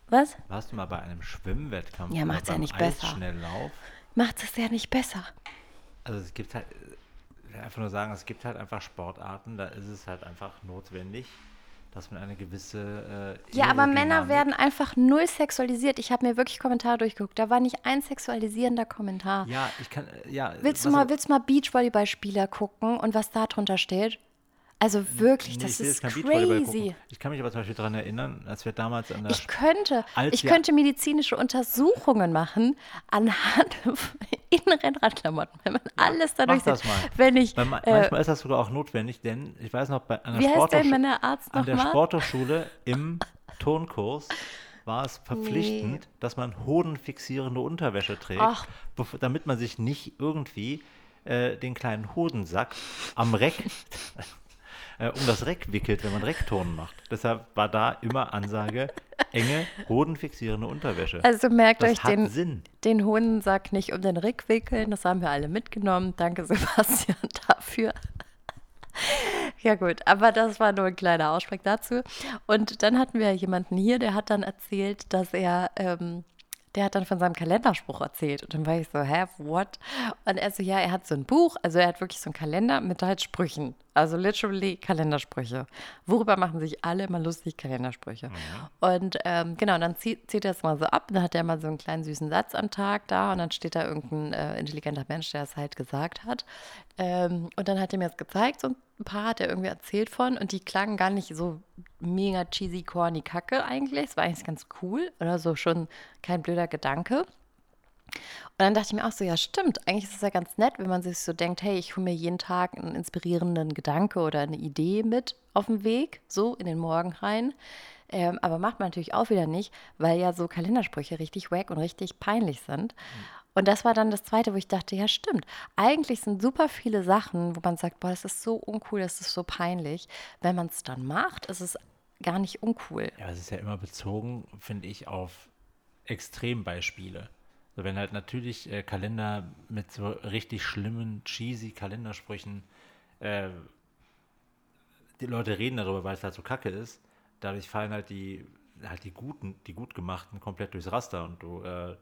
was? Warst du mal bei einem Schwimmwettkampf? Ja, oder macht's ja nicht besser. Macht es ja nicht besser. Also es gibt halt, ich will einfach nur sagen, es gibt halt einfach Sportarten, da ist es halt einfach notwendig, dass man eine gewisse äh, Ja, aber Männer werden einfach null sexualisiert. Ich habe mir wirklich Kommentare durchgeguckt. Da war nicht ein sexualisierender Kommentar. Ja, ich kann, äh, ja. willst, du mal, willst du mal Beachvolleyballspieler gucken und was da drunter steht? Also wirklich, Nee, das ist crazy. Ich kann mich aber zum Beispiel daran erinnern, als wir damals an der Ich könnte, ich könnte medizinische Untersuchungen machen anhand in Rennradklamotten, wenn man alles dadurch Mach das sieht. mal. Wenn ich, Weil ma- äh, manchmal ist das sogar auch notwendig, denn ich weiß noch, bei heißt der Sporthochschule, an der? Sporthochschule im Turnkurs war es verpflichtend, Nee. dass man hodenfixierende Unterwäsche trägt, damit man sich nicht irgendwie äh, den kleinen Hodensack am Reck äh, um das Reck wickelt, wenn man Reckturnen macht. Deshalb war da immer Ansage, enge, hodenfixierende Unterwäsche. Also merkt das euch den, Sinn. den Hodensack nicht um den Rick wickeln. Das haben wir alle mitgenommen. Danke, Sebastian, dafür. Ja gut, aber das war nur ein kleiner Ausblick dazu. Und dann hatten wir jemanden hier, der hat dann erzählt, dass er, ähm, der hat dann von seinem Kalenderspruch erzählt. Und dann war ich so, hä, what? Und er so, ja, er hat so ein Buch, also er hat wirklich so einen Kalender mit halt Sprüchen. Also literally Kalendersprüche. Worüber machen sich alle immer lustig? Kalendersprüche. Und ähm, genau, dann zieht, zieht er es mal so ab. Dann hat er mal so einen kleinen süßen Satz am Tag da und dann steht da irgendein äh, intelligenter Mensch, der es halt gesagt hat. Ähm, und dann hat er mir das gezeigt, so ein paar hat er irgendwie erzählt von und die klangen gar nicht so mega cheesy, corny Kacke eigentlich. Es war eigentlich ganz cool oder so schon kein blöder Gedanke. Und dann dachte ich mir auch so, ja stimmt, eigentlich ist es ja ganz nett, wenn man sich so denkt, hey, ich hole mir jeden Tag einen inspirierenden Gedanke oder eine Idee mit auf dem Weg, so in den Morgen rein. Ähm, aber macht man natürlich auch wieder nicht, weil ja so Kalendersprüche richtig wack und richtig peinlich sind. Und das war dann das Zweite, wo ich dachte, ja stimmt, eigentlich sind super viele Sachen, wo man sagt, boah, das ist so uncool, das ist so peinlich. Wenn man es dann macht, ist es gar nicht uncool. Ja, es ist ja immer bezogen, finde ich, auf Extrembeispiele. So, wenn halt natürlich äh, Kalender mit so richtig schlimmen, cheesy Kalendersprüchen, äh, die Leute reden darüber, weil es halt so kacke ist, dadurch fallen halt die, halt die guten, die gut gemachten komplett durchs Raster und du äh,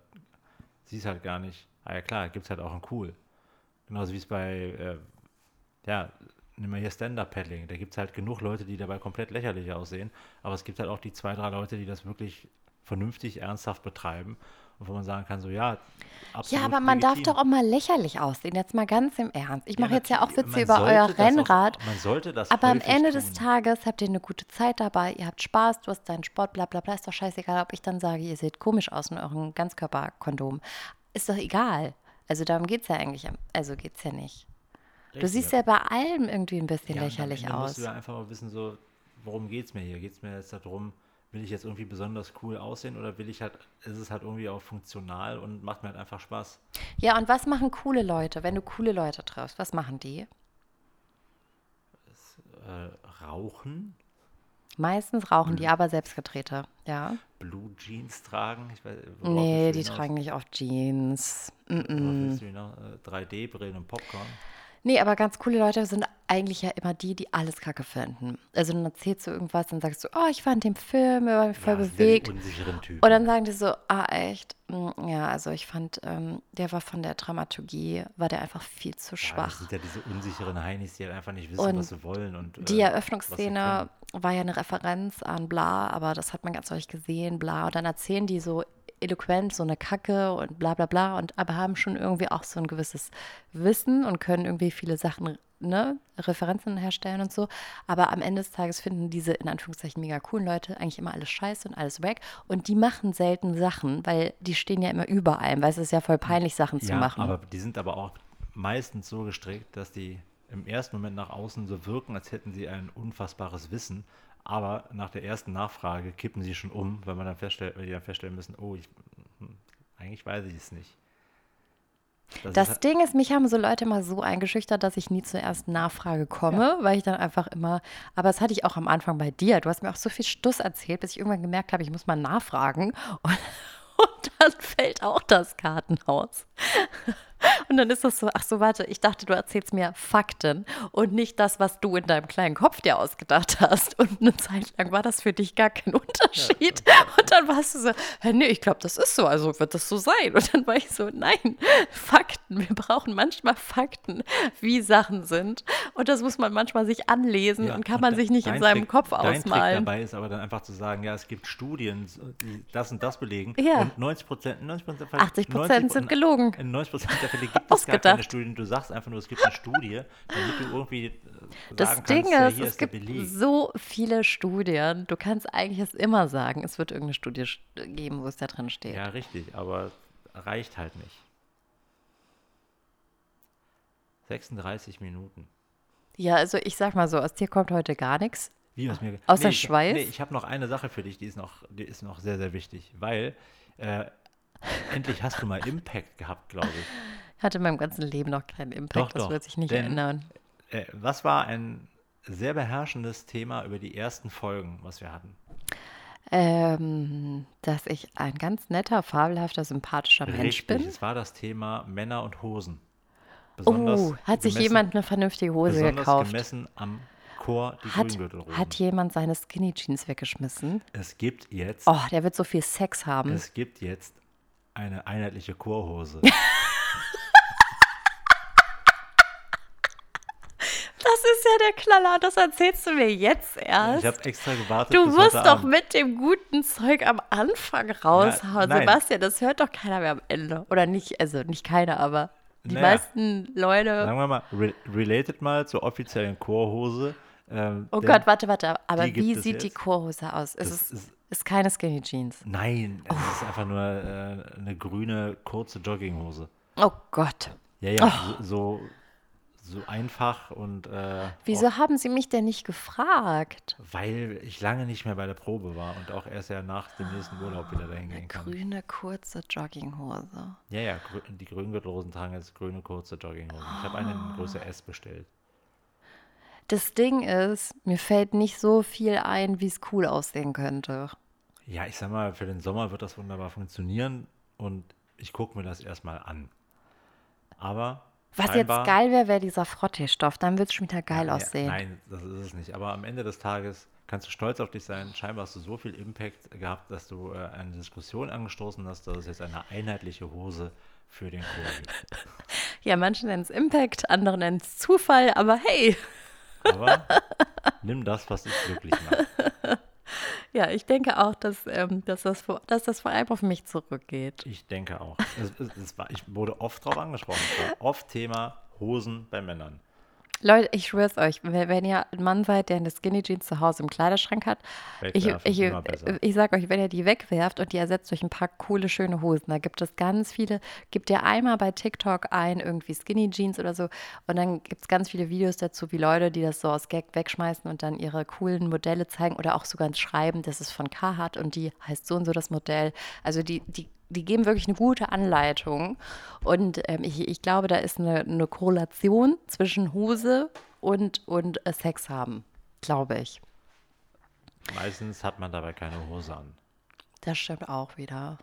siehst halt gar nicht, ah ja klar, gibt es halt auch ein cool. Genauso wie es bei, äh, ja, nimm mal hier Stand-Up-Paddling, da gibt es halt genug Leute, die dabei komplett lächerlich aussehen, aber es gibt halt auch die zwei, drei Leute, die das wirklich vernünftig, ernsthaft betreiben wo man sagen kann, so ja, absolut Ja, aber man darf legitim. doch auch mal lächerlich aussehen. Jetzt mal ganz im Ernst. Ich mache jetzt ja auch Witze über euer das auch- Rennrad. man sollte das Aber am Ende des tun. Tages habt ihr eine gute Zeit dabei, ihr habt Spaß, du hast deinen Sport, bla bla bla. Ist doch scheißegal, ob ich dann sage, ihr seht komisch aus in eurem Ganzkörperkondom. Ist doch egal. Also darum geht es ja eigentlich. Also geht es ja nicht. Du Richtig, siehst ja bei allem irgendwie ein bisschen Ja, lächerlich aus. musst du ja einfach mal wissen, so, worum geht es mir hier? Geht es mir jetzt darum, will ich jetzt irgendwie besonders cool aussehen oder will ich halt, ist es halt irgendwie auch funktional und macht mir halt einfach Spaß? Ja, und was machen coole Leute, wenn du coole Leute triffst? Was machen die? Äh, rauchen, Meistens rauchen die aber selbstgedrehte. Ja. Blue Jeans tragen, ich weiß, Nee, die tragen nicht oft Jeans. Mm -mm. willst du hinaus? Äh, 3D-Brillen und Popcorn. Nee, aber ganz coole Leute sind eigentlich ja immer die, die alles kacke finden. Also dann erzählst du irgendwas, dann sagst du, oh, ich fand den Film, er war mich voll Ja, bewegt. Ja die unsicheren Typen. Und dann sagen die so, ah, echt? Mm, Ja, also ich fand, ähm, der war von der Dramaturgie, war der einfach viel zu ja, das schwach. sind ja diese unsicheren Heinis, die halt einfach nicht wissen, Und was sie wollen. Und, Die äh, Eröffnungsszene war ja eine Referenz an bla, aber das hat man ganz deutlich gesehen, bla. Und dann erzählen die so eloquent so eine Kacke und bla bla bla und aber haben schon irgendwie auch so ein gewisses Wissen und können irgendwie viele Sachen, ne, Referenzen herstellen und so. Aber am Ende des Tages finden diese in Anführungszeichen mega coolen Leute eigentlich immer alles scheiße und alles weg. Und die machen selten Sachen, weil die stehen ja immer über allem, weil es ist ja voll peinlich, Sachen zu ja, machen. aber die sind aber auch meistens so gestrickt, dass die im ersten Moment nach außen so wirken, als hätten sie ein unfassbares Wissen. Aber nach der ersten Nachfrage kippen sie schon um, weil man dann feststellt, weil die dann feststellen müssen, oh, ich, hm, eigentlich weiß ich es nicht. Das, Das ist, Ding ist, mich haben so Leute immer so eingeschüchtert, dass ich nie zur ersten Nachfrage komme, weil ich dann einfach immer, aber das hatte ich auch am Anfang bei dir. Du hast mir auch so viel Stuss erzählt, bis ich irgendwann gemerkt habe, ich muss mal nachfragen. Und, und dann fällt auch das Kartenhaus. Und dann ist das so, ach so, warte, ich dachte, du erzählst mir Fakten und nicht das, was du in deinem kleinen Kopf dir ausgedacht hast. Und eine Zeit lang war das für dich gar kein Unterschied. Und dann warst du so, nee, ich glaube, das ist so, also wird das so sein. Und dann war ich so, nein, Fakten, wir brauchen manchmal Fakten, wie Sachen sind. Und das muss man manchmal sich anlesen ja, und kann man sich nicht in seinem Trick- Kopf Dein Trick ausmalen. dabei ist aber dann einfach zu sagen, ja, es gibt Studien, die das und das belegen. Ja. Und 90 Prozent, 90 der Fälle, 80 Prozent sind gelogen. In 90 Prozent der Fälle gibt es gar keine. Studien. Du sagst einfach nur, es gibt eine Studie, damit du irgendwie äh, Das sagen Ding kannst, ja, ist, hier es ist gibt so viele Studien. Du kannst eigentlich es immer sagen, es wird irgendeine Studie geben, wo es da drin steht. Ja, richtig, aber reicht halt nicht. 36 Minuten. Ja, also ich sag mal so, aus dir kommt heute gar nichts. Wie was mir Außer ich, Schweiß? Nee, ich habe noch eine Sache für dich, die ist noch, die ist noch sehr, sehr wichtig, weil äh, endlich hast du mal Impact gehabt, glaube ich. Hatte in meinem ganzen Leben noch keinen Impact, Doch, das doch, wird sich nicht denn- ändern. Äh, was war ein sehr beherrschendes Thema über die ersten Folgen, was wir hatten? Ähm, dass ich ein ganz netter, fabelhafter, sympathischer Mensch Richtig, bin. es war das Thema Männer und Hosen. Oh, hat sich gemessen- jemand eine vernünftige Hose besonders gekauft? gemessen am Chor die Hat, Grüngürtelrosen. hat jemand seine Skinny Jeans weggeschmissen? es gibt jetzt, Oh, der wird so viel Sex haben. es gibt jetzt eine einheitliche Chorhose. Das ist ja der Knaller, das erzählst du mir jetzt erst. Ich habe extra gewartet. Du musst doch Abend. mit dem guten Zeug am Anfang raushauen. nein. Sebastian, das hört doch keiner mehr am Ende. Oder nicht, also nicht keiner, aber die Naja. meisten Leute. Sagen wir mal, re related mal zur offiziellen Chorhose. Ähm, Oh Gott, warte, warte. Aber die wie sieht die jetzt. Chorhose aus? Es Das ist, ist- ist keine Skinny Jeans. Nein, es ist einfach nur äh, eine grüne, kurze Jogginghose. Oh Gott. Ja, ja, so, so, so einfach und äh, Wieso haben Sie mich denn nicht gefragt? auch, weil ich lange nicht mehr bei der Probe war und auch erst ja nach dem nächsten Urlaub wieder dahin gehen kann. Grüne, kurze Jogginghose. Ja, ja, grü die Grüngürtelrosen tragen jetzt grüne, kurze Jogginghosen. Ich habe eine in Größe S bestellt. Das Ding ist, mir fällt nicht so viel ein, wie es cool aussehen könnte. Ja, ich sag mal, für den Sommer wird das wunderbar funktionieren und ich gucke mir das erstmal an. Aber Was jetzt geil wäre, wäre dieser Frottee-Stoff. Dann wird es schon wieder geil Ja, aussehen. Nein, das ist es nicht. Aber am Ende des Tages kannst du stolz auf dich sein. Scheinbar hast du so viel Impact gehabt, dass du äh, eine Diskussion angestoßen hast, dass es jetzt eine einheitliche Hose für den Chor gibt. Ja, manche nennen es Impact, andere nennen es Zufall, aber hey. Aber nimm das, was dich glücklich macht. Ja, ich denke auch, dass, ähm, dass, das, vor, dass das vor allem auf mich zurückgeht. Ich denke auch. Es, es, es war, ich wurde oft darauf angesprochen. Oft Thema Hosen bei Männern. Leute, ich schwör's euch, wenn, ihr ein Mann seid, der eine Skinny Jeans zu Hause im Kleiderschrank hat, ich, Wegwerfen, ich, ich sag euch, wenn ihr die wegwerft und die ersetzt durch ein paar coole, schöne Hosen, da gibt es ganz viele, gibt ihr einmal bei TikTok ein, irgendwie Skinny Jeans oder so, und dann gibt es ganz viele Videos dazu, wie Leute, die das so aus Gag wegschmeißen und dann ihre coolen Modelle zeigen oder auch sogar schreiben, das ist von Carhartt und die heißt so und so das Modell. Also die, die die geben wirklich eine gute Anleitung. Und ähm, ich, ich glaube, da ist eine, eine Korrelation zwischen Hose und, und äh, Sex haben. Glaube ich. Meistens hat man dabei keine Hose an. Das stimmt auch wieder.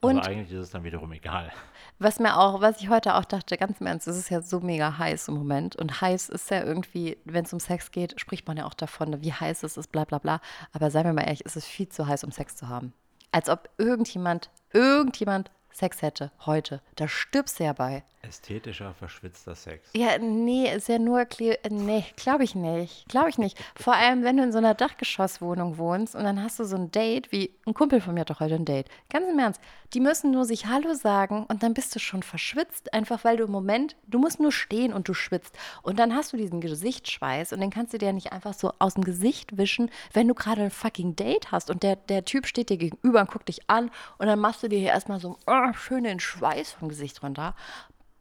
Und Aber eigentlich ist es dann wiederum egal. Was mir auch, was ich heute auch dachte, ganz im Ernst, es ist ja so mega heiß im Moment. Und heiß ist ja irgendwie, wenn es um Sex geht, spricht man ja auch davon, wie heiß es ist, bla bla bla. Aber seien wir mal ehrlich, es ist viel zu heiß, um Sex zu haben. Als ob irgendjemand, irgendjemand Sex hätte heute. Da stirbst du ja bei. Ästhetischer, verschwitzter Sex. Ja, nee, ist ja nur, Kle nee, glaube ich nicht. Glaube ich nicht. Vor allem, wenn du in so einer Dachgeschosswohnung wohnst und dann hast du so ein Date, wie ein Kumpel von mir hat doch heute ein Date. Ganz im Ernst. Die müssen nur sich Hallo sagen und dann bist du schon verschwitzt, einfach weil du im Moment, du musst nur stehen und du schwitzt. Und dann hast du diesen Gesichtsschweiß und den kannst du dir nicht einfach so aus dem Gesicht wischen, wenn du gerade ein fucking Date hast und der, der Typ steht dir gegenüber und guckt dich an und dann machst du dir hier erstmal so oh, schön den Schweiß vom Gesicht runter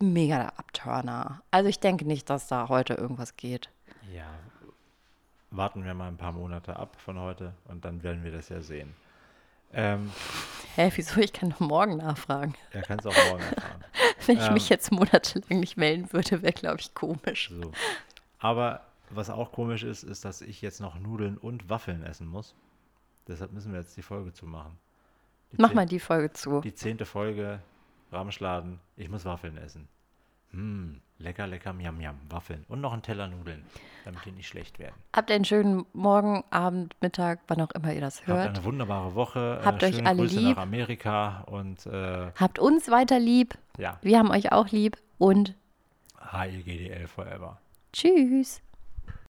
mega der Abturner. Also ich denke nicht, dass da heute irgendwas geht. Ja, warten wir mal ein paar Monate ab von heute und dann werden wir das ja sehen. Ähm, Hä, wieso? Ich kann doch morgen nachfragen. ja, kannst du auch morgen erfahren. Wenn ich Ähm. mich jetzt monatelang nicht melden würde, wäre, glaube ich, komisch. So. Aber was auch komisch ist, ist, dass ich jetzt noch Nudeln und Waffeln essen muss. Deshalb müssen wir jetzt die Folge zumachen. Mach zehn- mal die Folge zu. Die zehnte Folge, Ramschladen, ich muss Waffeln essen. Hm, lecker, lecker, miam, miam, Waffeln. Und noch ein Teller Nudeln, damit die nicht schlecht werden. Habt einen schönen Morgen, Abend, Mittag, wann auch immer ihr das Habt hört. eine wunderbare Woche. Habt äh, euch schöne alle Grüße lieb. nach Amerika und äh, Habt uns weiter lieb. ja, Wir haben euch auch lieb. Und HEGDL forever. tschüss.